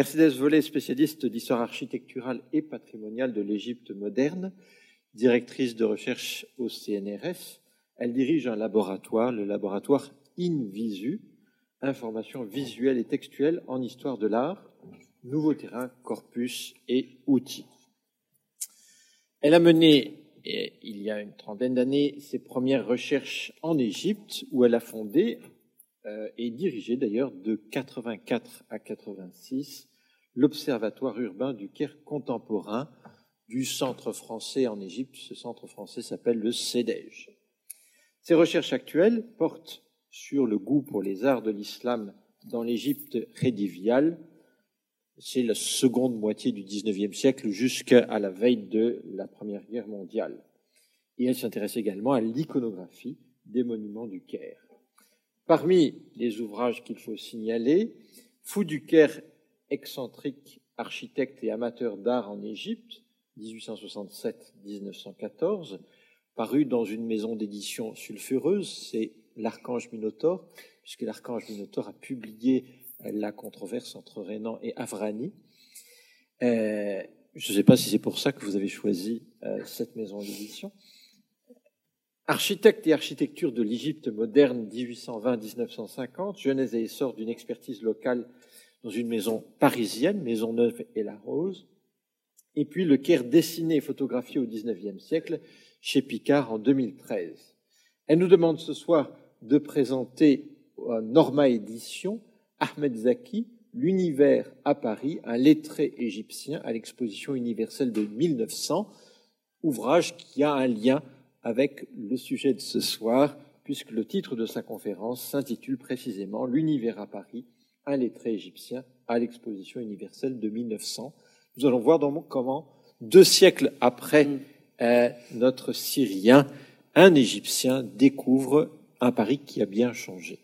Mercedes Vollet, spécialiste d'histoire architecturale et patrimoniale de l'Égypte moderne, directrice de recherche au CNRS. Elle dirige un laboratoire, le laboratoire InVisu, information visuelle et textuelle en histoire de l'art, nouveaux terrains, corpus et outils. Elle a mené, il y a une trentaine d'années, ses premières recherches en Égypte, où elle a fondé euh, et dirigé d'ailleurs de 84 à 86 l'Observatoire urbain du Caire contemporain du Centre français en Égypte. Ce centre français s'appelle le CEDEJ. Ses recherches actuelles portent sur le goût pour les arts de l'islam dans l'Égypte rédiviale. C'est la seconde moitié du XIXe siècle jusqu'à la veille de la Première Guerre mondiale. Et elle s'intéresse également à l'iconographie des monuments du Caire. Parmi les ouvrages qu'il faut signaler, Fou du Caire, excentrique architecte et amateur d'art en Égypte, 1867-1914, paru dans une maison d'édition sulfureuse, c'est l'Archange Minotaure, puisque l'Archange Minotaure a publié euh, la controverse entre Renan et Avrani. Euh, je ne sais pas si c'est pour ça que vous avez choisi euh, cette maison d'édition. Architecte et architecture de l'Égypte moderne 1820-1950, genèse et essor d'une expertise locale dans une maison parisienne, Maisonneuve et la Rose, et puis le Caire dessiné et photographié au XIXe siècle chez Picard en 2013. Elle nous demande ce soir de présenter à Norma Édition Ahmed Zaki, L'univers à Paris, un lettré égyptien à l'exposition universelle de 1900, ouvrage qui a un lien avec le sujet de ce soir, puisque le titre de sa conférence s'intitule précisément L'univers à Paris, un lettré égyptien à l'exposition universelle de 1900. Nous allons voir donc comment, deux siècles après mm. euh, notre Syrien, un Égyptien découvre un Paris qui a bien changé.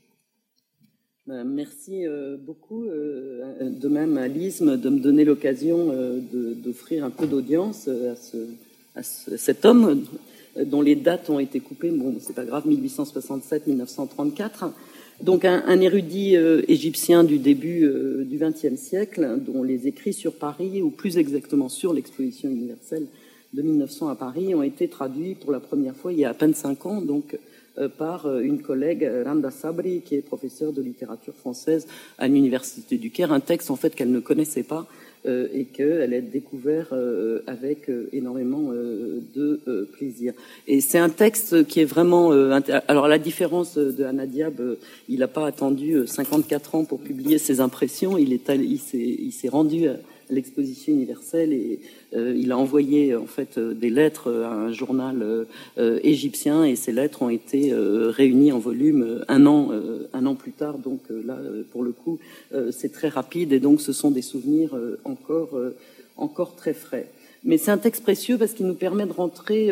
Ben, merci euh, beaucoup, euh, de même à l'ISM, de me donner l'occasion d'offrir un peu d'audience à, cet homme dont les dates ont été coupées. Bon, c'est pas grave, 1867-1934. Donc un, érudit euh, égyptien du début euh, du XXe siècle, dont les écrits sur Paris, ou plus exactement sur l'exposition universelle de 1900 à Paris, ont été traduits pour la première fois il y a à peine cinq ans, donc euh, par une collègue, Randa Sabri, qui est professeure de littérature française à l'université du Caire, un texte en fait qu'elle ne connaissait pas euh, et qu'elle a découvert euh, avec euh, énormément de plaisir. Et c'est un texte qui est vraiment... alors la différence de Anna Diab, il n'a pas attendu 54 ans pour publier ses impressions, il s'est rendu l'exposition universelle et euh, il a envoyé en fait euh, des lettres à un journal euh, égyptien et ces lettres ont été réunies en volume un an un an plus tard donc là pour le coup c'est très rapide et donc ce sont des souvenirs encore encore très frais. Mais c'est un texte précieux parce qu'il nous permet de rentrer,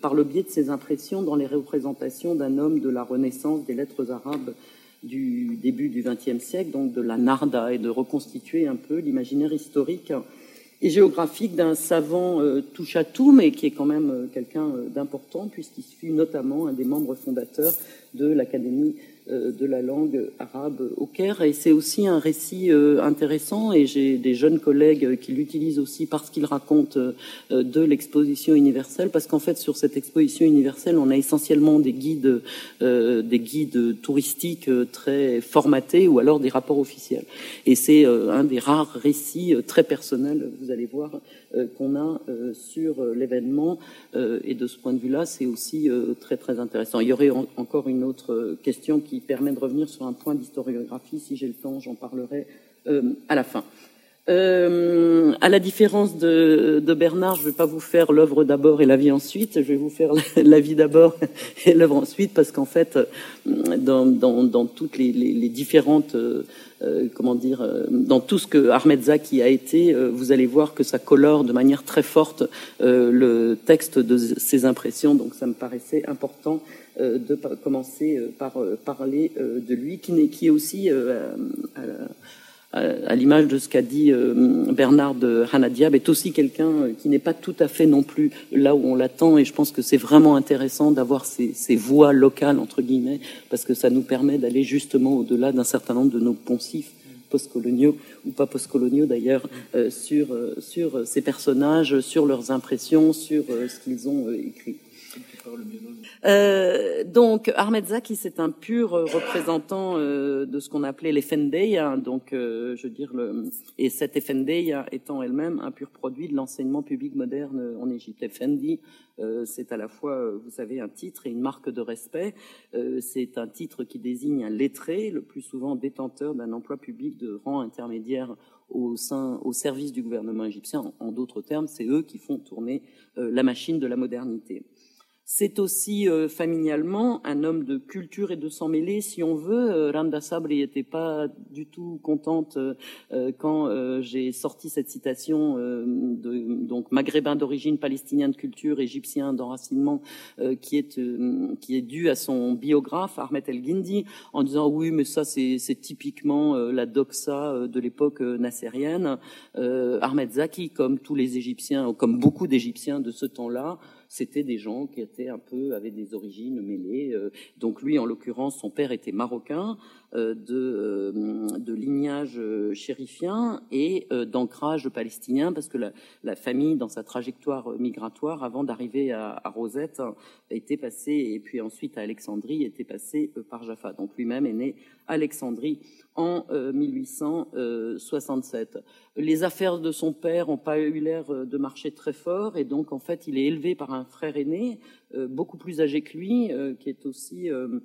par le biais de ses impressions, dans les représentations d'un homme de la Renaissance des lettres arabes du début du XXe siècle, donc de la Narda, et de reconstituer un peu l'imaginaire historique et géographique d'un savant euh, touche à tout, mais qui est quand même euh, quelqu'un euh, d'important, puisqu'il fut notamment un des membres fondateurs de l'Académie de la langue arabe au Caire. Et c'est aussi un récit euh, intéressant et j'ai des jeunes collègues qui l'utilisent aussi parce qu'ils racontent euh, de l'exposition universelle. Parce qu'en fait, sur cette exposition universelle, on a essentiellement des guides, des guides touristiques très formatés ou alors des rapports officiels. Et c'est un des rares récits très personnels, vous allez voir, qu'on a sur l'événement. Et de ce point de vue-là, c'est aussi très très intéressant. Il y aurait encore une autre question qui permet de revenir sur un point d'historiographie. Si j'ai le temps, j'en parlerai euh, à la fin. Euh, à la différence de, Bernard, je ne vais pas vous faire l'œuvre d'abord et la vie ensuite. Je vais vous faire la, vie d'abord et l'œuvre ensuite, parce qu'en fait, dans, toutes les, différentes, euh, comment dire, dans tout ce que Ahmed Zaki a été, vous allez voir que ça colore de manière très forte le texte de ses impressions. Donc, ça me paraissait important euh, de commencer euh, par euh, parler de lui, qui, qui est aussi l'image de ce qu'a dit Bernard de Hanadiab, est aussi quelqu'un qui n'est pas tout à fait non plus là où on l'attend. Et je pense que c'est vraiment intéressant d'avoir ces, ces, voix locales, entre guillemets, parce que ça nous permet d'aller justement au-delà d'un certain nombre de nos poncifs postcoloniaux ou pas postcoloniaux d'ailleurs sur, sur ces personnages, sur leurs impressions, sur ce qu'ils ont écrit. Euh, donc Ahmed Zaki, c'est un pur représentant euh, de ce qu'on appelait l'Effendeya, donc euh, je veux dire et cette Effendeya étant elle-même un pur produit de l'enseignement public moderne en Égypte. Effendi, euh, c'est à la fois, vous savez, un titre et une marque de respect. c'est un titre qui désigne un lettré, le plus souvent détenteur d'un emploi public de rang intermédiaire au sein, au service du gouvernement égyptien. En, d'autres termes, c'est eux qui font tourner la machine de la modernité. C'est aussi euh, familialement un homme de culture et de sang mêlé, si on veut. Euh, Randa Sabri n'était pas du tout contente euh, quand j'ai sorti cette citation de donc maghrébin d'origine, palestinien de culture, égyptien d'enracinement, qui est qui est due à son biographe Ahmed El Guindi, en disant oui, mais ça c'est typiquement la doxa de l'époque nassérienne. Ahmed Zaki, comme tous les Égyptiens, comme beaucoup d'Égyptiens de ce temps-là, c'était des gens qui étaient un peu avaient des origines mêlées. Euh, donc lui, en l'occurrence, son père était marocain de, euh, de lignage chérifien et d'ancrage palestinien, parce que la, famille, dans sa trajectoire migratoire, avant d'arriver à, Rosette, était passée et puis ensuite à Alexandrie, était passée par Jaffa. Donc lui-même est né à Alexandrie en 1867. Les affaires de son père n'ont pas eu l'air de marcher très fort et donc en fait il est élevé par un frère aîné euh, beaucoup plus âgé que lui, euh, qui est aussi euh,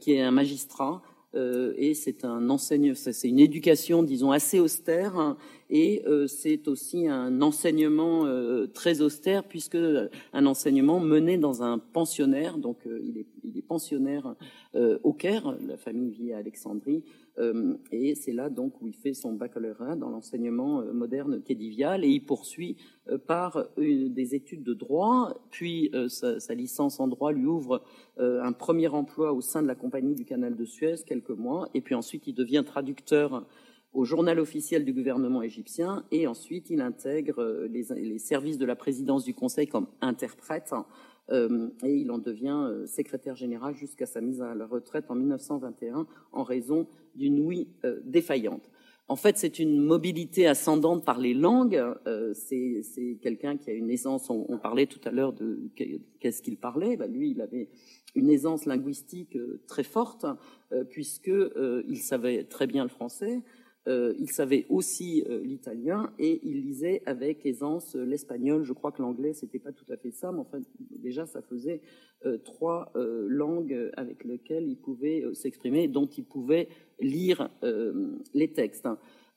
qui est un magistrat. Et c'est un enseignant, c'est une éducation, disons, assez austère, hein, et c'est aussi un enseignement très austère, puisque un enseignement mené dans un pensionnaire, donc il est, pensionnaire au Caire, la famille vit à Alexandrie, euh, et c'est là donc où il fait son baccalauréat dans l'enseignement euh, moderne kédivial. Et il poursuit euh, par des études de droit, puis sa, licence en droit lui ouvre un premier emploi au sein de la compagnie du canal de Suez quelques mois, et puis ensuite il devient traducteur au journal officiel du gouvernement égyptien, et ensuite il intègre les, les services de la présidence du Conseil comme interprète euh, et il en devient euh, secrétaire général jusqu'à sa mise à la retraite en 1921 en raison d'une ouïe euh, défaillante. En fait, c'est une mobilité ascendante par les langues. c'est quelqu'un qui a une aisance. On, parlait tout à l'heure de qu'est-ce qu'il parlait. Bah, lui, il avait une aisance linguistique très forte puisque il savait très bien le français. Euh, il savait aussi euh, l'italien et il lisait avec aisance euh, l'espagnol. Je crois que l'anglais, c'était pas tout à fait ça, mais enfin, déjà, ça faisait trois langues avec lesquelles il pouvait s'exprimer, dont il pouvait lire les textes.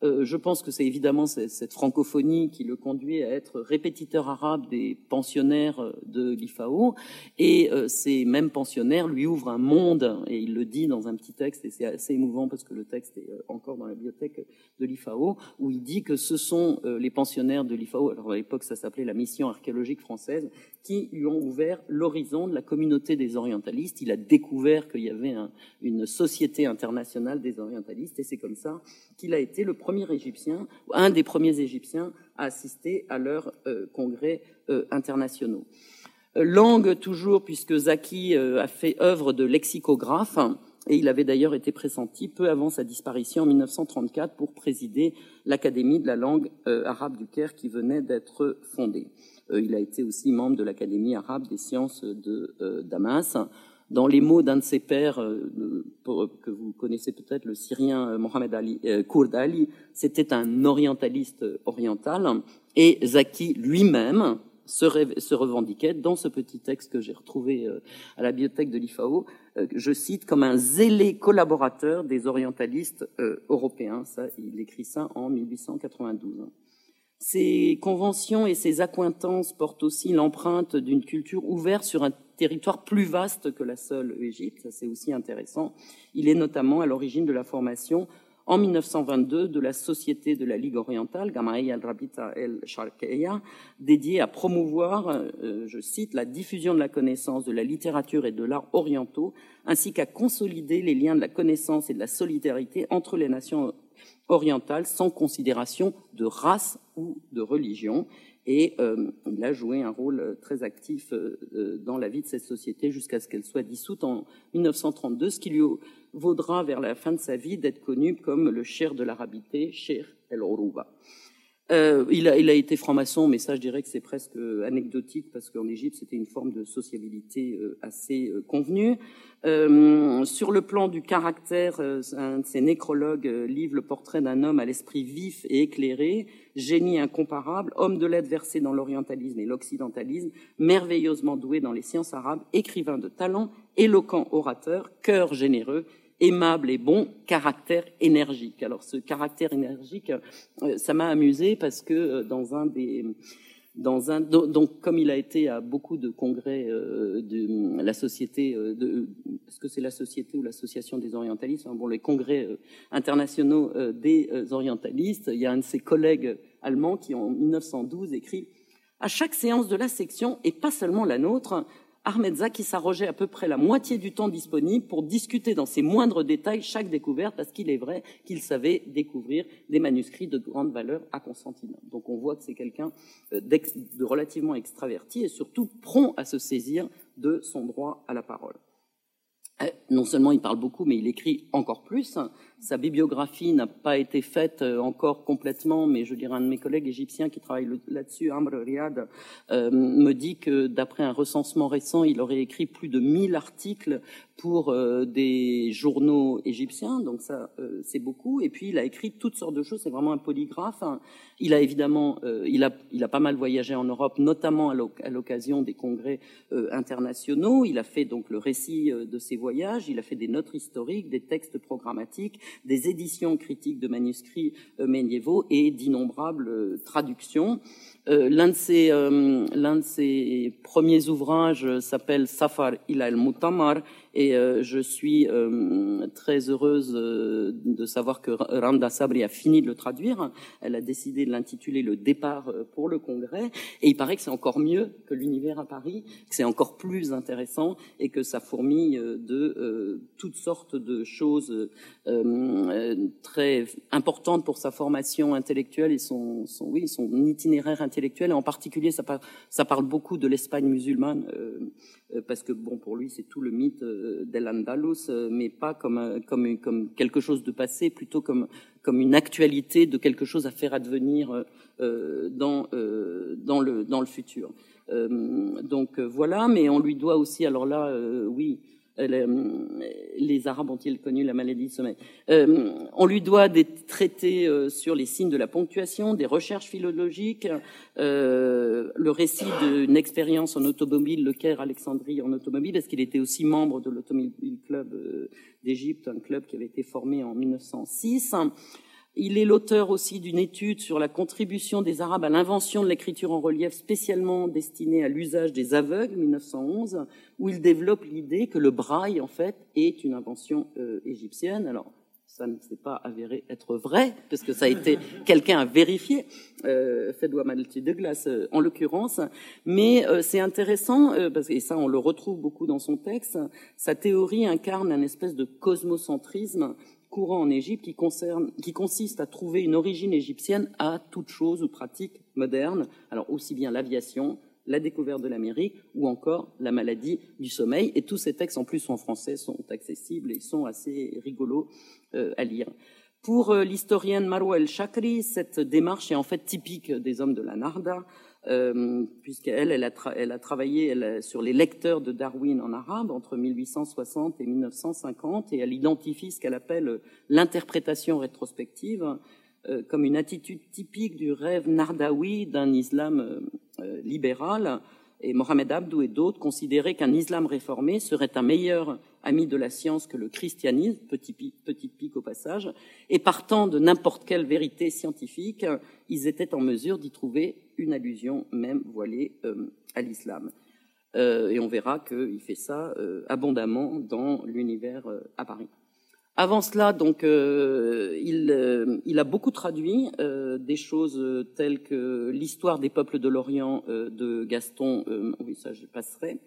Euh, je pense que c'est évidemment cette francophonie qui le conduit à être répétiteur arabe des pensionnaires euh, de l'IFAO. Et euh, ces mêmes pensionnaires lui ouvrent un monde, et il le dit dans un petit texte, et c'est assez émouvant parce que le texte est encore dans la bibliothèque de l'IFAO, où il dit que ce sont les pensionnaires de l'IFAO, alors à l'époque ça s'appelait la mission archéologique française, qui lui ont ouvert l'horizon de la communauté des orientalistes. Il a découvert qu'il y avait une société internationale des orientalistes, et c'est comme ça qu'il a été le premier Égyptien, un des premiers Égyptiens à assister à leurs euh, congrès euh, internationaux. Euh, langue toujours, puisque Zaki a fait œuvre de lexicographe, et il avait d'ailleurs été pressenti peu avant sa disparition en 1934 pour présider l'Académie de la langue arabe du Caire qui venait d'être fondée. il a été aussi membre de l'Académie arabe des sciences de Damas. Dans les mots d'un de ses pères, euh, que vous connaissez peut-être, le Syrien euh, Mohamed Ali, euh, Kurd Ali, c'était un orientaliste oriental, et Zaki lui-même se, revendiquait dans ce petit texte que j'ai retrouvé à la bibliothèque de l'IFAO, je cite, comme un zélé collaborateur des orientalistes européens. Ça, il écrit ça en 1892. Ces conventions et ces accointances portent aussi l'empreinte d'une culture ouverte sur un territoire plus vaste que la seule Égypte, ça c'est aussi intéressant. Il est notamment à l'origine de la formation en 1922 de la Société de la Ligue orientale, Gamaï al-Rabita el-Sharkeya, dédiée à promouvoir, euh, je cite, la diffusion de la connaissance de la littérature et de l'art orientaux, ainsi qu'à consolider les liens de la connaissance et de la solidarité entre les nations orientales sans considération de race ou de religion. Et il a joué un rôle très actif dans la vie de cette société jusqu'à ce qu'elle soit dissoute en 1932, ce qui lui vaudra vers la fin de sa vie d'être connu comme le cher de l'arabité, cher el-Orouba. Euh, il, a, il, a, été franc-maçon, mais ça, je dirais que c'est presque anecdotique parce qu'en Égypte, c'était une forme de sociabilité euh, assez euh, convenue. Euh, sur le plan du caractère, euh, un de ses nécrologues livre le portrait d'un homme à l'esprit vif et éclairé, génie incomparable, homme de lettres versé dans l'orientalisme et l'occidentalisme, merveilleusement doué dans les sciences arabes, écrivain de talent, éloquent orateur, cœur généreux aimable et bon, caractère énergique. Alors ce caractère énergique, euh, ça m'a amusé parce que euh, dans un des dans un donc comme il a été à beaucoup de congrès euh, de la société de est-ce que c'est la société ou l'association des orientalistes? Bon les congrès internationaux des orientalistes il y a un de ses collègues allemands qui en 1912 écrit à chaque séance de la section et pas seulement la nôtre Ahmed qui s'arrogeait à peu près la moitié du temps disponible pour discuter dans ses moindres détails chaque découverte, parce qu'il est vrai qu'il savait découvrir des manuscrits de grande valeur à Constantinople. Donc on voit que c'est quelqu'un euh, de relativement extraverti et surtout prompt à se saisir de son droit à la parole. Euh, non seulement il parle beaucoup, mais il écrit encore plus. Sa bibliographie n'a pas été faite euh, encore complètement, mais je dirais un de mes collègues égyptiens qui travaille là-dessus, Amr Riyad, euh, me dit que d'après un recensement récent, il aurait écrit plus de 1000 articles pour euh, des journaux égyptiens, donc ça c'est beaucoup. Et puis il a écrit toutes sortes de choses, c'est vraiment un polygraphe. Il a évidemment, il, a, il a pas mal voyagé en Europe, notamment à l'occasion des congrès internationaux. Il a fait donc le récit de ses voyages, il a fait des notes historiques, des textes programmatiques, des éditions critiques de manuscrits euh, médiévaux et d'innombrables euh, traductions. Euh, l'un de ses premiers ouvrages s'appelle Safar ila al-Mutamar et euh, je suis euh, très heureuse euh, de savoir que Randa Sabri a fini de le traduire. Elle a décidé de l'intituler Le départ pour le congrès. Et il paraît que c'est encore mieux que l'univers à Paris, que c'est encore plus intéressant et que ça fourmille de toutes sortes de choses très importantes pour sa formation intellectuelle et son, son, oui, son itinéraire intellectuel. Et en particulier, ça, ça parle beaucoup de l'Espagne musulmane parce que bon pour lui c'est tout le mythe euh, d'El-Andalus, euh, mais pas comme, comme, comme quelque chose de passé, plutôt comme, comme une actualité de quelque chose à faire advenir dans, dans, le, dans le futur. donc voilà, mais on lui doit aussi, alors là, oui, euh, les Arabes ont-ils connu la maladie du sommeil euh, On lui doit des traités euh, sur les signes de la ponctuation, des recherches philologiques, le récit d'une expérience en automobile, le Caire Alexandrie en automobile, parce qu'il était aussi membre de l'Automobile Club d'Égypte, un club qui avait été formé en 1906. Il est l'auteur aussi d'une étude sur la contribution des Arabes à l'invention de l'écriture en relief spécialement destinée à l'usage des aveugles, 1911, où il développe l'idée que le braille, en fait, est une invention euh, égyptienne. Alors, ça ne s'est pas avéré être vrai, parce que ça a été quelqu'un à vérifier, euh, Fedwa Malti de Glace euh, en l'occurrence, mais euh, c'est intéressant, parce que, et ça on le retrouve beaucoup dans son texte, sa théorie incarne un espèce de cosmocentrisme courant en Égypte qui, concerne, qui consiste à trouver une origine égyptienne à toute chose ou pratique moderne, alors aussi bien l'aviation, la découverte de l'Amérique ou encore la maladie du sommeil. Et tous ces textes, en plus en français, sont accessibles et sont assez rigolos euh, à lire. Pour euh, l'historienne Marwa El-Shakri, cette démarche est en fait typique des hommes de la Narda, euh, puisqu'elle elle a, travaillé sur les lecteurs de Darwin en arabe entre 1860 et 1950, et elle identifie ce qu'elle appelle l'interprétation rétrospective comme une attitude typique du rêve nardawi d'un islam euh, euh, libéral. Et Mohamed Abdou et d'autres considéraient qu'un islam réformé serait un meilleur ami de la science que le christianisme, petit petit pic au passage, et partant de n'importe quelle vérité scientifique, ils étaient en mesure d'y trouver une allusion même voilée à l'islam. et on verra qu'il fait ça abondamment dans l'univers à Paris. Avant cela, donc, euh, il, euh, il, a beaucoup traduit euh, des choses telles que l'histoire des peuples de l'Orient de Gaston, oui, ça je passerai,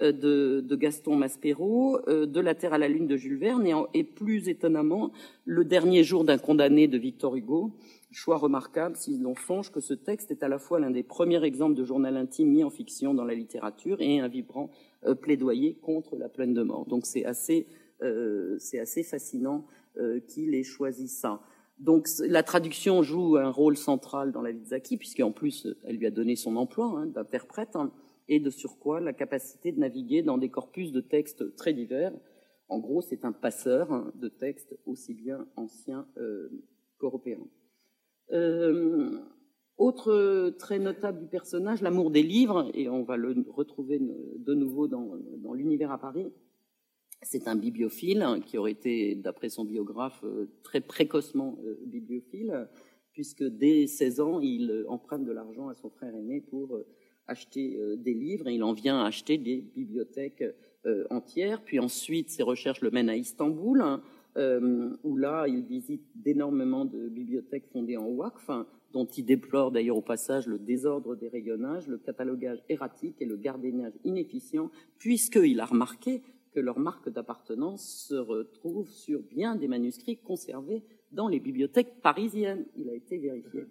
de, Gaston Maspero, de La Terre à la Lune de Jules Verne, et, et plus étonnamment, le dernier jour d'un condamné de Victor Hugo. Choix remarquable si l'on songe que ce texte est à la fois l'un des premiers exemples de journal intime mis en fiction dans la littérature et un vibrant plaidoyer contre la peine de mort. Donc c'est assez, c'est assez fascinant euh, qu'il ait choisi ça. Donc la traduction joue un rôle central dans la vie de Zaki, puisqu'en plus elle lui a donné son emploi hein, d'interprète, hein, et de surcroît la capacité de naviguer dans des corpus de textes très divers. En gros, c'est un passeur hein, de textes aussi bien anciens euh, qu'européens. Euh, autre trait notable du personnage, l'amour des livres, et on va le retrouver de nouveau dans, l'univers à Paris. C'est un bibliophile hein, qui aurait été, d'après son biographe, euh, très précocement euh, bibliophile, puisque dès 16 ans, il emprunte de l'argent à son frère aîné pour acheter des livres, et il en vient à acheter des bibliothèques entières. Puis ensuite, ses recherches le mènent à Istanbul, hein, euh, où là, il visite d'énormément de bibliothèques fondées en WACF, dont il déplore d'ailleurs au passage le désordre des rayonnages, le catalogage erratique et le gardiennage inefficient, puisqu'il a remarqué que leur marque d'appartenance se retrouve sur bien des manuscrits conservés dans les bibliothèques parisiennes. Il a été vérifié.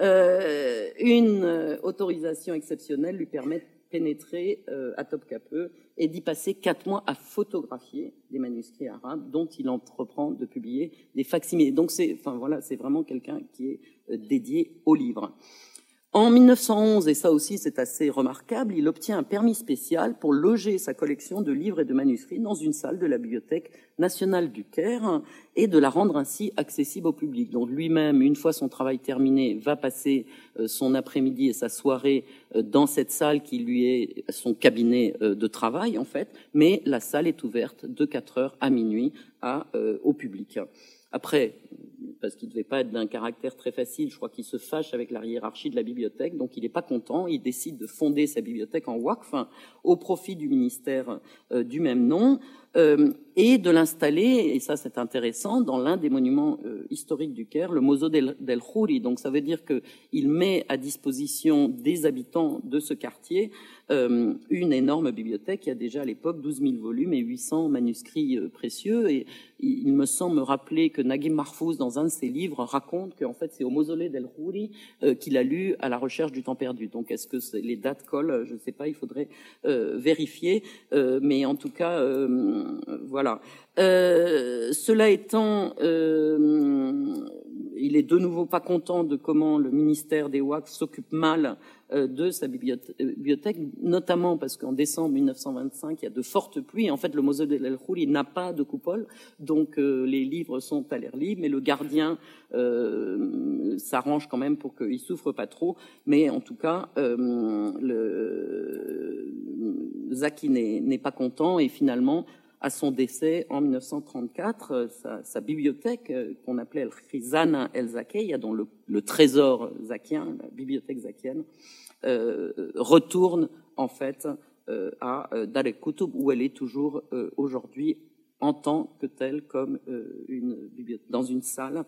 Euh, une autorisation exceptionnelle lui permet pénétrer euh, à Topkapi et d'y passer quatre mois à photographier des manuscrits arabes dont il entreprend de publier des facsimilés. Donc c'est, voilà, c'est vraiment quelqu'un qui est euh, dédié au livre. En 1911, et ça aussi c'est assez remarquable, il obtient un permis spécial pour loger sa collection de livres et de manuscrits dans une salle de la Bibliothèque nationale du Caire et de la rendre ainsi accessible au public. Donc lui-même, une fois son travail terminé, va passer euh, son après-midi et sa soirée euh, dans cette salle qui lui est son cabinet euh, de travail en fait, mais la salle est ouverte de 4 heures à minuit à, au public. Après, parce qu'il ne devait pas être d'un caractère très facile, je crois qu'il se fâche avec la hiérarchie de la bibliothèque, donc il n'est pas content, il décide de fonder sa bibliothèque en WACF au profit du ministère euh, du même nom, euh, et de l'installer, et ça c'est intéressant, dans l'un des monuments euh, historiques du Caire, le Mozo del, del. Donc ça veut dire qu'il met à disposition des habitants de ce quartier une énorme bibliothèque qui a déjà à l'époque 12 000 volumes et 800 manuscrits précieux. Et il me semble me rappeler que Naguim Mahfouz, dans un de ses livres, raconte qu'en fait c'est au mausolée del Khouri qu'il a lu à la recherche du temps perdu. Donc est-ce que les dates collent Je ne sais pas, il faudrait vérifier. mais en tout cas, voilà. Euh, cela étant, euh, il est de nouveau pas content de comment le ministère des WAC s'occupe mal euh, de sa bibliothèque, notamment parce qu'en décembre 1925, il y a de fortes pluies. En fait, le mausolée de El n'a pas de coupole, donc les livres sont à l'air libre, mais le gardien s'arrange quand même pour qu'il souffre pas trop. Mais en tout cas, le, Zaki n'est pas content et finalement à son décès en 1934, euh, sa, bibliothèque, euh, qu'on appelait El Khizana El Zakeya, dont le, le, trésor zakien, la bibliothèque zakienne, euh, retourne en fait à Dar Kutub, où elle est toujours aujourd'hui en tant que telle, comme une dans une salle,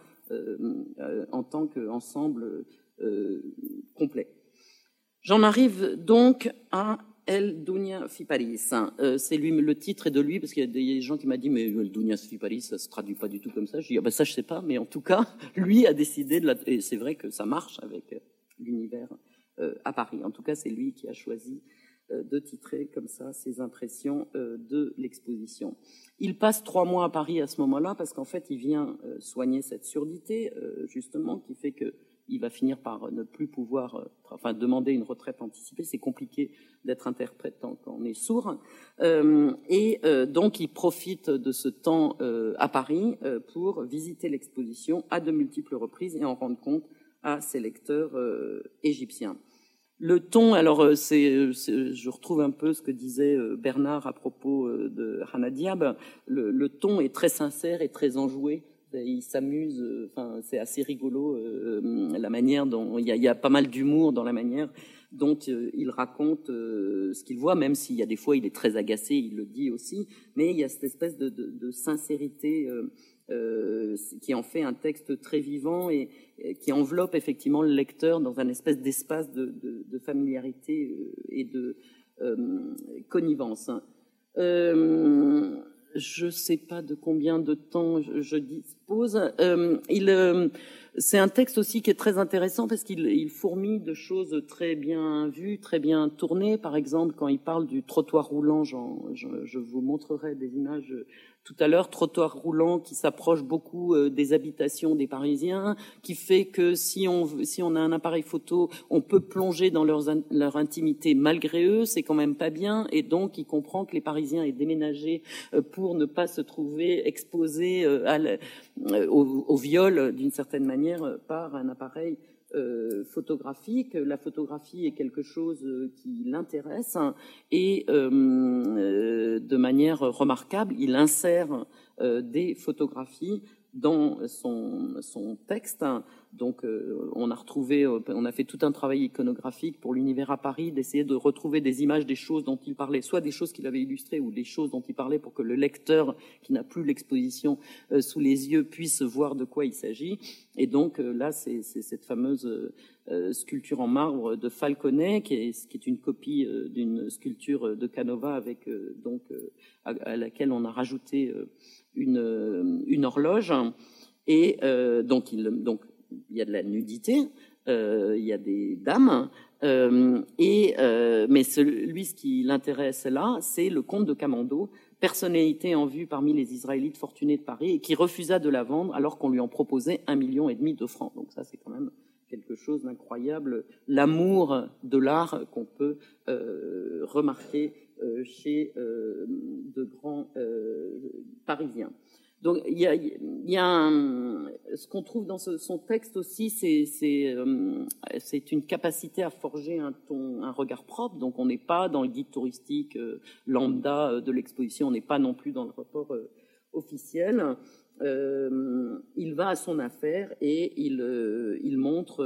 en tant qu'ensemble complet. J'en arrive donc à El Dunia fi Paris. Euh, c'est lui, le titre est de lui parce qu'il y a des gens qui m'ont dit mais El Dunia fi Paris, ça se traduit pas du tout comme ça. Je dis ah ben ça je sais pas, mais en tout cas lui a décidé de la et c'est vrai que ça marche avec euh, l'univers euh, à Paris. En tout cas c'est lui qui a choisi de titrer comme ça ses impressions de l'exposition. Il passe trois mois à Paris à ce moment-là parce qu'en fait il vient soigner cette surdité justement qui fait que il va finir par ne plus pouvoir, euh, enfin demander une retraite anticipée. C'est compliqué d'être interprète quand on est sourd. Euh, et euh, donc il profite de ce temps à Paris pour visiter l'exposition à de multiples reprises et en rendre compte à ses lecteurs égyptiens. Le ton, alors c'est, je retrouve un peu ce que disait Bernard à propos de Hannah Diab. le ton est très sincère et très enjoué il s'amuse. Euh, enfin, c'est assez rigolo euh, la manière dont il y a, pas mal d'humour dans la manière dont euh, il raconte ce qu'il voit, même s'il y a des fois il est très agacé, il le dit aussi. Mais il y a cette espèce de, sincérité qui en fait un texte très vivant et, qui enveloppe effectivement le lecteur dans un espèce d'espace de, familiarité et de connivence. Je ne sais pas de combien de temps je, je dis pose. Euh, euh, c'est un texte aussi qui est très intéressant parce qu'il il fourmille de choses très bien vues, très bien tournées. Par exemple, quand il parle du trottoir roulant, je, vous montrerai des images tout à l'heure, trottoir roulant qui s'approche beaucoup euh, des habitations des Parisiens, qui fait que si on, si on a un appareil photo, on peut plonger dans leur, intimité malgré eux, c'est quand même pas bien, et donc il comprend que les Parisiens aient déménagé euh, pour ne pas se trouver exposés euh, au, viol d'une certaine manière par un appareil euh, photographique. La photographie est quelque chose euh, qui l'intéresse et euh, de manière remarquable, il insère des photographies dans son, son texte. Donc, euh, on a retrouvé, euh, on a fait tout un travail iconographique pour l'univers à Paris, d'essayer de retrouver des images des choses dont il parlait, soit des choses qu'il avait illustrées ou des choses dont il parlait pour que le lecteur, qui n'a plus l'exposition euh, sous les yeux, puisse voir de quoi il s'agit. Et donc là, c'est cette fameuse sculpture en marbre de Falconet, qui est, une copie d'une sculpture de Canova, avec donc à, laquelle on a rajouté une, une horloge. Et donc, il, donc il y a de la nudité, euh, il y a des dames, euh, et, euh, mais celui ce qui l'intéresse là, c'est le comte de Camando, personnalité en vue parmi les Israélites fortunés de Paris, et qui refusa de la vendre alors qu'on lui en proposait un million et demi de francs. Donc ça, c'est quand même quelque chose d'incroyable, l'amour de l'art qu'on peut remarquer chez de grands Parisiens. Donc il y a, ce qu'on trouve dans son texte aussi, euh, c'est une capacité à forger un, regard propre. Donc on n'est pas dans le guide touristique euh, lambda euh, de l'exposition, on n'est pas non plus dans le rapport officiel. il va à son affaire et il, montre,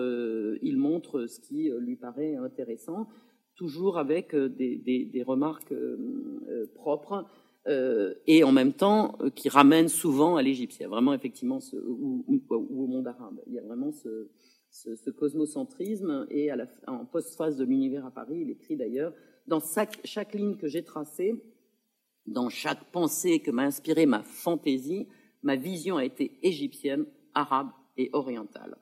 ce qui lui paraît intéressant, toujours avec des remarques propres. Euh, et en même temps euh, qui ramène souvent à l'Égypte. Il y a vraiment effectivement ce, ou, au monde arabe. Il y a vraiment ce, ce, ce cosmocentrisme et à la, en post-phase de l'univers à Paris, il écrit d'ailleurs dans chaque, chaque ligne que j'ai tracée, dans chaque pensée que m'a inspirée ma fantaisie, ma vision a été égyptienne, arabe et orientale.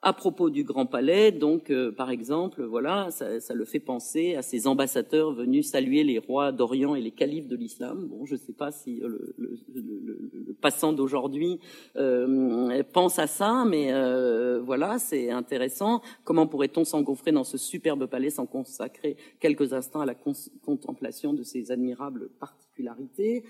À propos du Grand Palais, donc, euh, par exemple, voilà, ça, le fait penser à ces ambassadeurs venus saluer les rois d'Orient et les califes de l'islam. Bon, je ne sais pas si euh, le, passant d'aujourd'hui euh, pense à ça, mais voilà, c'est intéressant. Comment pourrait-on s'engouffrer dans ce superbe palais sans consacrer quelques instants à la contemplation de ces admirables particularités?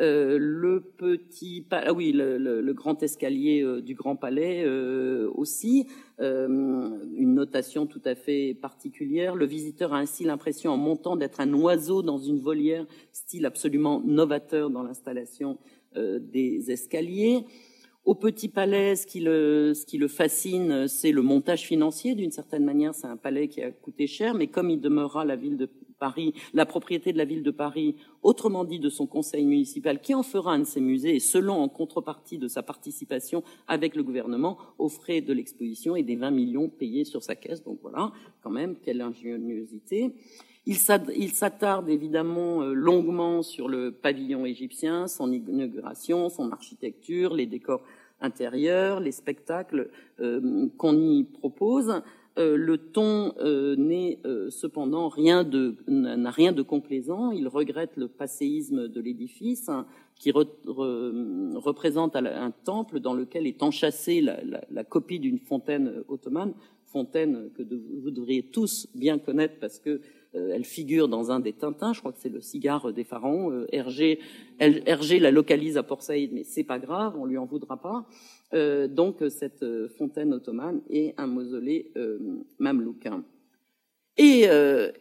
Euh, le petit, ah oui, le, grand escalier euh, du Grand Palais euh, aussi, une notation tout à fait particulière. Le visiteur a ainsi l'impression, en montant, d'être un oiseau dans une volière, style absolument novateur dans l'installation des escaliers. Au Petit Palais, ce qui le, ce qui le fascine, c'est le montage financier. D'une certaine manière, c'est un palais qui a coûté cher, mais comme il demeurera la ville de Paris, la propriété de la ville de Paris, autrement dit de son conseil municipal, qui en fera un de ses musées, selon en contrepartie de sa participation avec le gouvernement aux frais de l'exposition et des 20 millions payés sur sa caisse. Donc voilà, quand même, quelle ingéniosité. Il s'attarde évidemment euh, longuement sur le pavillon égyptien, son inauguration, son architecture, les décors intérieurs, les spectacles euh, qu'on y propose. Euh, le ton euh, n'est euh, cependant rien de n'a rien de complaisant. Il regrette le passéisme de l'édifice hein, qui représente un temple dans lequel est enchâssée la, la, copie d'une fontaine ottomane, fontaine que vous devriez tous bien connaître parce que elle figure dans un des Tintins. Je crois que c'est le cigare des pharaons. Hergé, Hergé la localise à Saïd, mais c'est pas grave, on lui en voudra pas. Euh, donc cette euh, fontaine ottomane et un mausolée euh, mamelouk. Et, euh,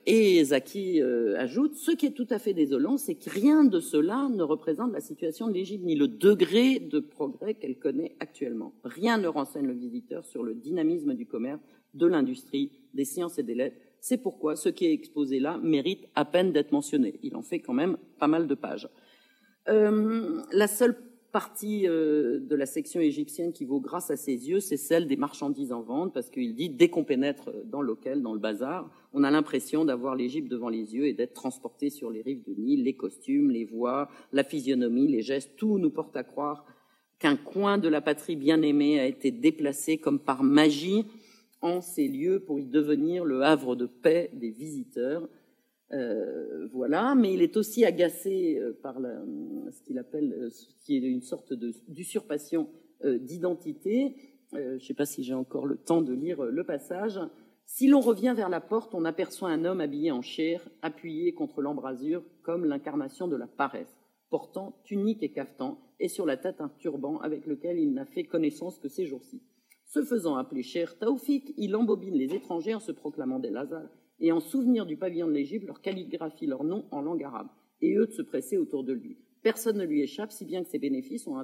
Zaki ajoute, ce qui est tout à fait désolant, c'est que rien de cela ne représente la situation de l'Égypte, ni le degré de progrès qu'elle connaît actuellement. Rien ne renseigne le visiteur sur le dynamisme du commerce, de l'industrie, des sciences et des lettres. C'est pourquoi ce qui est exposé là mérite à peine d'être mentionné. Il en fait quand même pas mal de pages. Euh, la seule partie euh, de la section égyptienne qui vaut grâce à ses yeux, c'est celle des marchandises en vente, parce qu'il dit, dès qu'on pénètre dans l'hôtel, dans le bazar, on a l'impression d'avoir l'Égypte devant les yeux et d'être transporté sur les rives du Nil, les costumes, les voix, la physionomie, les gestes, tout nous porte à croire qu'un coin de la patrie bien-aimée a été déplacé comme par magie en ces lieux pour y devenir le havre de paix des visiteurs. Euh, voilà, mais il est aussi agacé euh, par ce qu'il appelle, euh, ce qui est une sorte d'usurpation d'identité. je ne sais pas si j'ai encore le temps de lire le passage. Si l'on revient vers la porte, on aperçoit un homme habillé en chair, appuyé contre l'embrasure, comme l'incarnation de la paresse, portant tunique et caftan, et sur la tête un turban avec lequel il n'a fait connaissance que ces jours-ci. Se faisant appeler cher Taoufik, il embobine les étrangers en se proclamant des Lazars et en souvenir du pavillon de l'Égypte leur calligraphie leur nom en langue arabe, et eux de se presser autour de lui. Personne ne lui échappe, si bien que ses bénéfices ont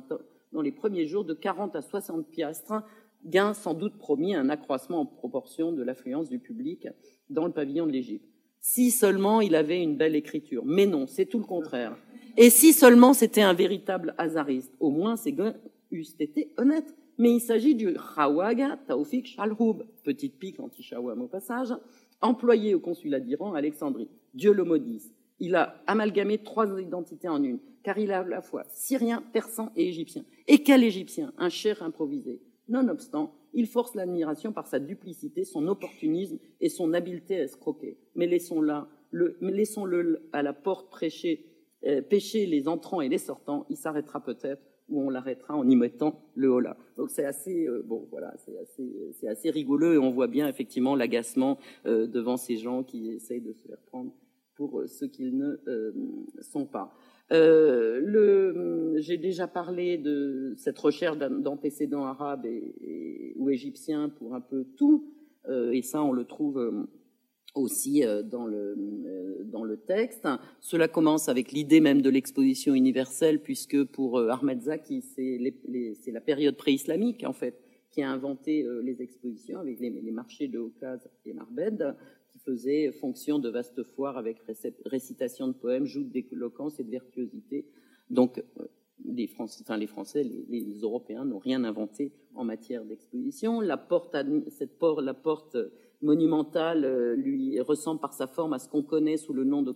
dans les premiers jours de 40 à 60 piastres, gain sans doute promis un accroissement en proportion de l'affluence du public dans le pavillon de l'Égypte. Si seulement il avait une belle écriture. Mais non, c'est tout le contraire. Et si seulement c'était un véritable hasardiste, au moins ses gains eussent été honnêtes mais il s'agit du Khawaga Taufik Shalhoub, petite pique anti-Shawam au passage, employé au consulat d'Iran Alexandrie. Dieu le maudisse. Il a amalgamé trois identités en une, car il a à la fois syrien, persan et égyptien. Et quel égyptien? Un cher improvisé. Nonobstant, il force l'admiration par sa duplicité, son opportunisme et son habileté à escroquer. Mais laissons-le laissons à la porte prêcher, euh, pêcher les entrants et les sortants. Il s'arrêtera peut-être où on l'arrêtera en y mettant le holà. Donc c'est assez euh, bon, voilà, c'est assez, c'est assez rigolo et on voit bien effectivement l'agacement euh, devant ces gens qui essayent de se faire prendre pour euh, ce qu'ils ne sont pas. le, j'ai déjà parlé de cette recherche d'antécédents arabes ou égyptiens pour un peu tout, et ça on le trouve aussi euh, dans le, euh, dans le texte. Cela commence avec l'idée même de l'exposition universelle, puisque pour euh, Ahmed Zaki, c'est la période pré-islamique, en fait, qui a inventé les expositions avec les, marchés de Haukaz et Marbed, qui faisaient fonction de vaste foire avec récitation de poèmes, joutes d'éloquence et de virtuosité. Donc, les Français, les, Français les, Européens n'ont rien inventé en matière d'exposition. La porte, cette porte, la porte monumentale euh, lui ressemble par sa forme à ce qu'on connaît sous le nom de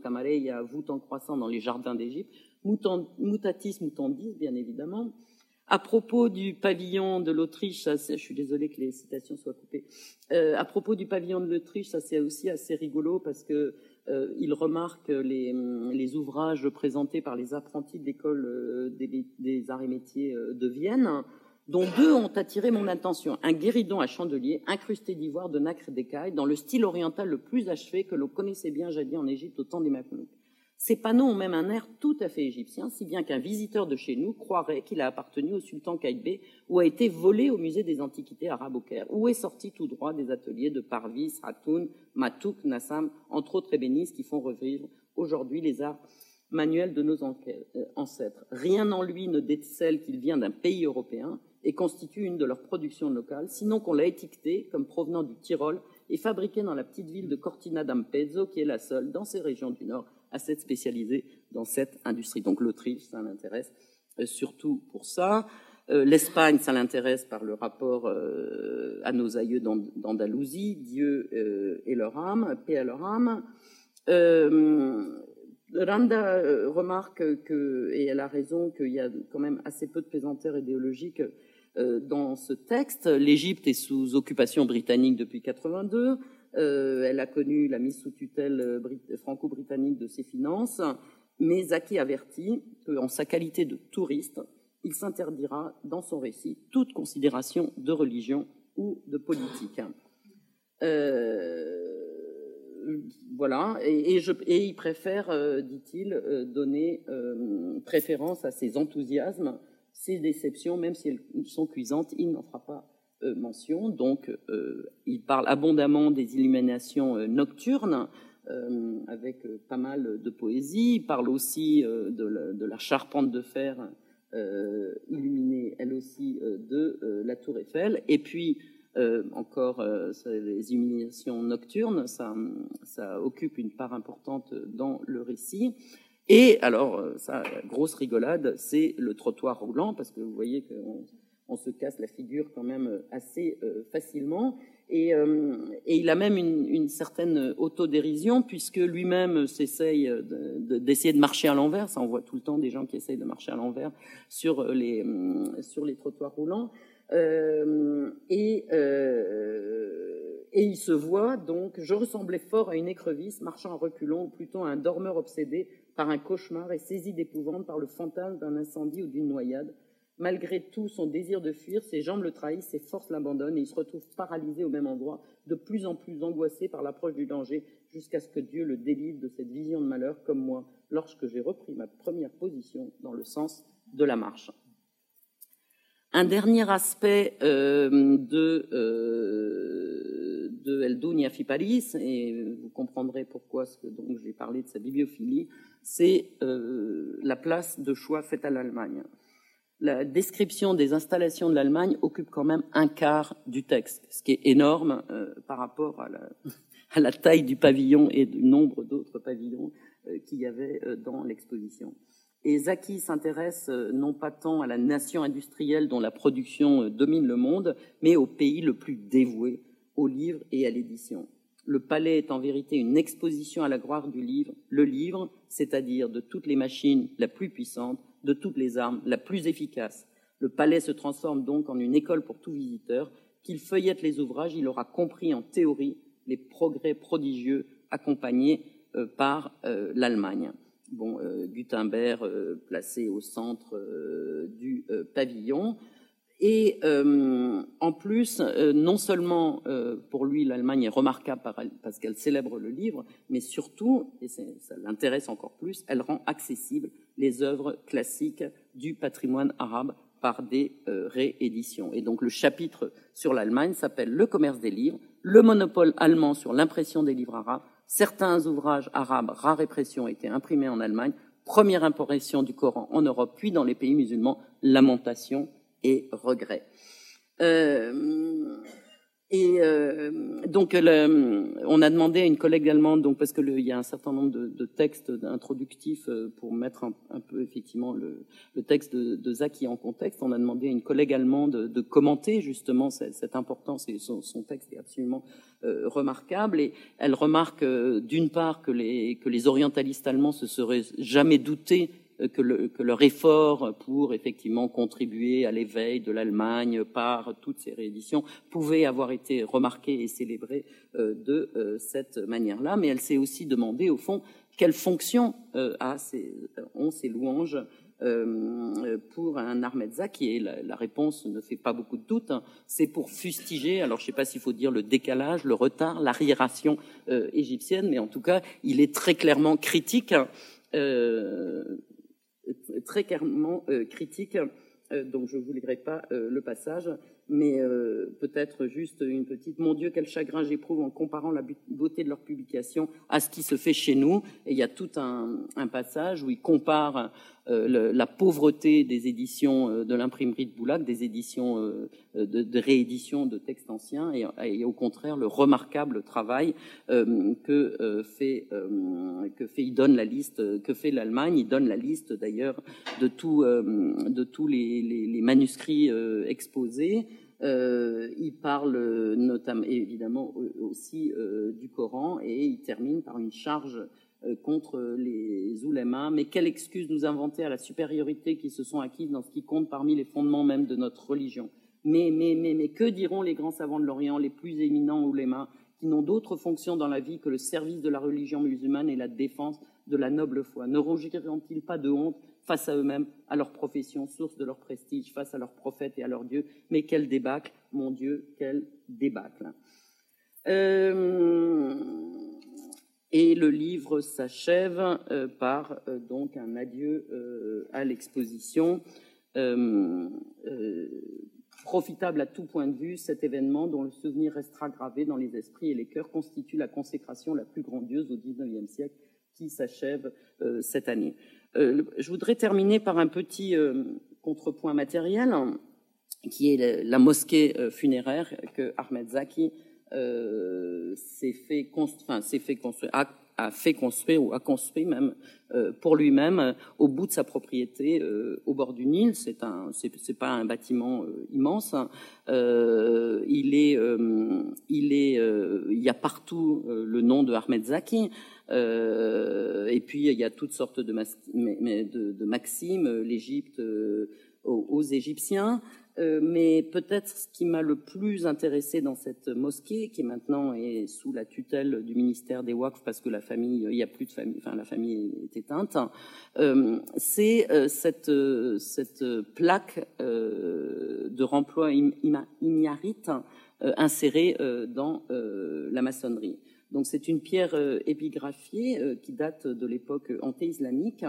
à voûte en croissant dans les jardins d'Égypte, mutatis mutandis, bien évidemment. À propos du pavillon de l'Autriche, je suis désolée que les citations soient coupées. Euh, à propos du pavillon de l'Autriche, ça c'est aussi assez rigolo parce que euh, il remarque les, les, ouvrages présentés par les apprentis de l'école des, des, arts et métiers de Vienne dont deux ont attiré mon attention. Un guéridon à chandelier, incrusté d'ivoire, de nacre et d'écailles, dans le style oriental le plus achevé que l'on connaissait bien jadis en Égypte au temps des Mamelouks. Ces panneaux ont même un air tout à fait égyptien, si bien qu'un visiteur de chez nous croirait qu'il a appartenu au sultan Kaïbé ou a été volé au musée des antiquités arabes au Caire, ou est sorti tout droit des ateliers de Parvis, Hatoun, Matouk, Nassam, entre autres ébénistes qui font revivre aujourd'hui les arts manuels de nos euh, ancêtres. Rien en lui ne décèle qu'il vient d'un pays européen, et constitue une de leurs productions locales, sinon qu'on l'a étiqueté comme provenant du Tyrol et fabriqué dans la petite ville de Cortina d'Ampezzo, qui est la seule dans ces régions du Nord à s'être spécialisée dans cette industrie. Donc l'Autriche, ça l'intéresse euh, surtout pour ça. Euh, L'Espagne, ça l'intéresse par le rapport euh, à nos aïeux d'Andalousie, Dieu et leur âme, paix à leur âme. Randa remarque que, et elle a raison, qu'il y a quand même assez peu de pesanteurs idéologiques dans ce texte. L'Égypte est sous occupation britannique depuis 82. Euh, elle a connu la mise sous tutelle euh, franco-britannique de ses finances, mais Zaki avertit qu'en sa qualité de touriste, il s'interdira dans son récit toute considération de religion ou de politique. voilà, et, il préfère, dit-il, donner préférence à ses enthousiasmes ces déceptions, même si elles sont cuisantes, il n'en fera pas euh, mention. Donc, euh, il parle abondamment des illuminations euh, nocturnes, avec pas mal de poésie. Il parle aussi de la, charpente de fer illuminée, elle aussi, de la tour Eiffel. Et puis, encore, les illuminations nocturnes, ça, ça occupe une part importante dans le récit. Et alors, euh, ça, grosse rigolade, c'est le trottoir roulant, parce que vous voyez qu'on on se casse la figure quand même euh, assez euh, facilement. Et, il a même une, certaine autodérision puisque lui-même s'essaye d'essayer de, marcher à l'envers. Ça, on voit tout le temps des gens qui essayent de marcher à l'envers sur les sur les trottoirs roulants. Et, et il se voit donc, je ressemblais fort à une écrevisse marchant à reculons, ou plutôt à un dormeur obsédé par un cauchemar et saisi d'épouvante par le fantasme d'un incendie ou d'une noyade. Malgré tout son désir de fuir, ses jambes le trahissent, ses forces l'abandonnent et il se retrouve paralysé au même endroit, de plus en plus angoissé par l'approche du danger, jusqu'à ce que Dieu le délivre de cette vision de malheur, comme moi, lorsque j'ai repris ma première position dans le sens de la marche. Un dernier aspect euh, de, euh, de Eldonia Fipalis, et vous comprendrez pourquoi j'ai parlé de sa bibliophilie, c'est euh, la place de choix faite à l'Allemagne. La description des installations de l'Allemagne occupe quand même un quart du texte, ce qui est énorme euh, par rapport à la, taille du pavillon et du nombre d'autres pavillons euh, qu'il y avait dans l'exposition. Et Zaki s'intéresse non pas tant à la nation industrielle dont la production domine le monde, mais au pays le plus dévoué au livre et à l'édition. Le palais est en vérité une exposition à la gloire du livre, le livre, c'est-à-dire de toutes les machines la plus puissante, de toutes les armes la plus efficace. Le palais se transforme donc en une école pour tout visiteur. Qu'il feuillette les ouvrages, il aura compris en théorie les progrès prodigieux accompagnés euh, par l'Allemagne bon, euh, Gutenberg euh, placé au centre euh, du pavillon. Et en plus, non seulement pour lui l'Allemagne est remarquable parce qu'elle célèbre le livre, mais surtout, et ça l'intéresse encore plus, elle rend accessibles les œuvres classiques du patrimoine arabe par des rééditions. Et donc le chapitre sur l'Allemagne s'appelle Le commerce des livres, le monopole allemand sur l'impression des livres arabes, Certains ouvrages arabes, rare répression, étaient imprimés en Allemagne. Première impression du Coran en Europe, puis dans les pays musulmans, lamentation et regret. Euh, et euh, donc, on a demandé à une collègue allemande, donc parce qu'il y a un certain nombre de, textes introductifs euh, pour mettre un, peu effectivement le, texte de, Zaki en contexte, on a demandé à une collègue allemande de, commenter justement cette, importance et son, texte est absolument euh, remarquable. Et elle remarque d'une part que que les orientalistes allemands se seraient jamais doutés que, le, que, leur effort pour effectivement contribuer à l'éveil de l'Allemagne par toutes ces rééditions pouvait avoir été remarqué et célébré euh, de euh, cette manière-là, mais elle s'est aussi demandé au fond quelle fonction euh, a ces, ont ces louanges pour un Armedza qui est la, réponse ne fait pas beaucoup de doute. Hein. c'est pour fustiger. Alors je ne sais pas s'il faut dire le décalage, le retard, l'arriération égyptienne, mais en tout cas il est très clairement critique. Euh, très clairement euh, critique. Euh, donc je ne vous lirai pas euh, le passage, mais peut-être juste une petite. Mon Dieu, quel chagrin j'éprouve en comparant la beauté de leur publication à ce qui se fait chez nous. Et il y a tout un, passage où il compare euh, la pauvreté des éditions euh, de l'imprimerie de Boulac, des éditions euh, de, réédition de textes anciens, et, au contraire le remarquable travail que fait que fait, il donne la liste, que fait l'Allemagne, il donne la liste d'ailleurs de, tout, de tous les, les manuscrits exposés. Euh, il parle notamment, évidemment aussi du Coran et il termine par une charge euh, contre les oulémas. Mais quelle excuse nous inventer à la supériorité qui se sont acquises dans ce qui compte parmi les fondements même de notre religion. Mais, mais, mais, mais que diront les grands savants de l'Orient, les plus éminents oulémas, qui n'ont d'autre fonction dans la vie que le service de la religion musulmane et la défense de la noble foi? Ne rougiront-ils pas de honte face à eux-mêmes, à leur profession, source de leur prestige, face à leurs prophètes et à leur Dieu Mais quel débâcle, mon Dieu, quel débâcle. Euh, et le livre s'achève euh, par euh, donc un adieu euh, à l'exposition. profitable à tout point de vue, cet événement dont le souvenir restera gravé dans les esprits et les cœurs constitue la consécration la plus grandiose au XIXe siècle qui s'achève cette année. je voudrais terminer par un petit contrepoint matériel qui est la, mosquée funéraire que Ahmed Zaki euh, s'est fait, construire, a, fait construire ou a construit même euh, pour lui-même au bout de sa propriété au bord du Nil. C'est un, c'est pas un bâtiment immense. Hein. il est, il est, il y a partout le nom de Ahmed Zaki. et puis il y a toutes sortes de, de, de maximes, l'Égypte aux, Égyptiens. Euh, mais peut-être ce qui m'a le plus intéressé dans cette mosquée, qui maintenant est sous la tutelle du ministère des Waqf parce que la famille, il n'y a plus de famille, enfin la famille est éteinte, euh, c'est euh, cette, cette plaque de remploi imiarite insérée dans la maçonnerie. Donc c'est une pierre épigraphiée qui date de l'époque anté-islamique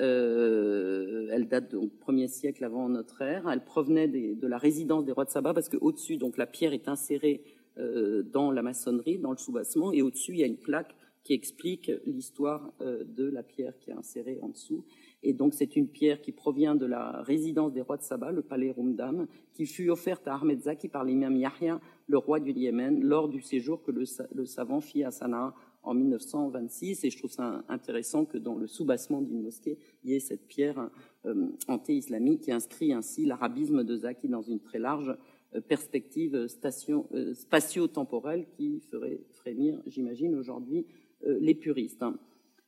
euh, elle date du 1er siècle avant notre ère. Elle provenait de la résidence des rois de Saba parce qu'au-dessus, donc la pierre est insérée euh, dans la maçonnerie, dans le soubassement, et au-dessus, il y a une plaque qui explique l'histoire euh, de la pierre qui est insérée en dessous. Et donc, c'est une pierre qui provient de la résidence des rois de Saba, le palais Rumdam, qui fut offerte à Ahmed Zaki par l'imam Yahya, le roi du Yémen, lors du séjour que le, le savant fit à Sanaa en 1926 et je trouve ça intéressant que dans le soubassement d'une mosquée, il y ait cette pierre euh, anté-islamique qui inscrit ainsi l'arabisme de Zaki dans une très large euh, perspective euh, spatio-temporelle qui ferait frémir, j'imagine, aujourd'hui les puristes.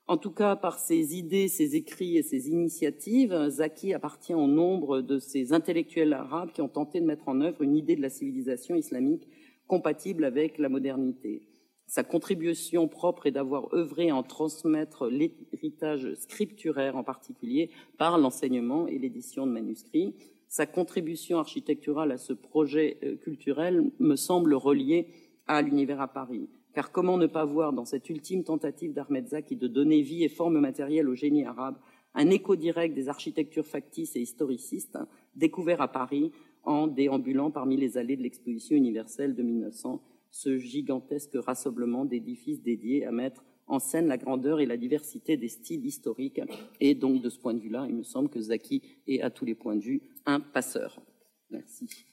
En tout cas, par ses idées, ses écrits et ses initiatives, Zaki appartient au nombre de ces intellectuels arabes qui ont tenté de mettre en œuvre une idée de la civilisation islamique compatible avec la modernité. Sa contribution propre est d'avoir œuvré à en transmettre l'héritage scripturaire en particulier par l'enseignement et l'édition de manuscrits. Sa contribution architecturale à ce projet euh, culturel me semble reliée à l'univers à Paris. Car comment ne pas voir dans cette ultime tentative d'Ahmed Zaki de donner vie et forme matérielle au génie arabe un écho direct des architectures factices et historicistes découverts à Paris en déambulant parmi les allées de l'exposition universelle de 1900 ce gigantesque rassemblement d'édifices dédiés à mettre en scène la grandeur et la diversité des styles historiques. Et donc, de ce point de vue-là, il me semble que Zaki est, à tous les points de vue, un passeur. Merci.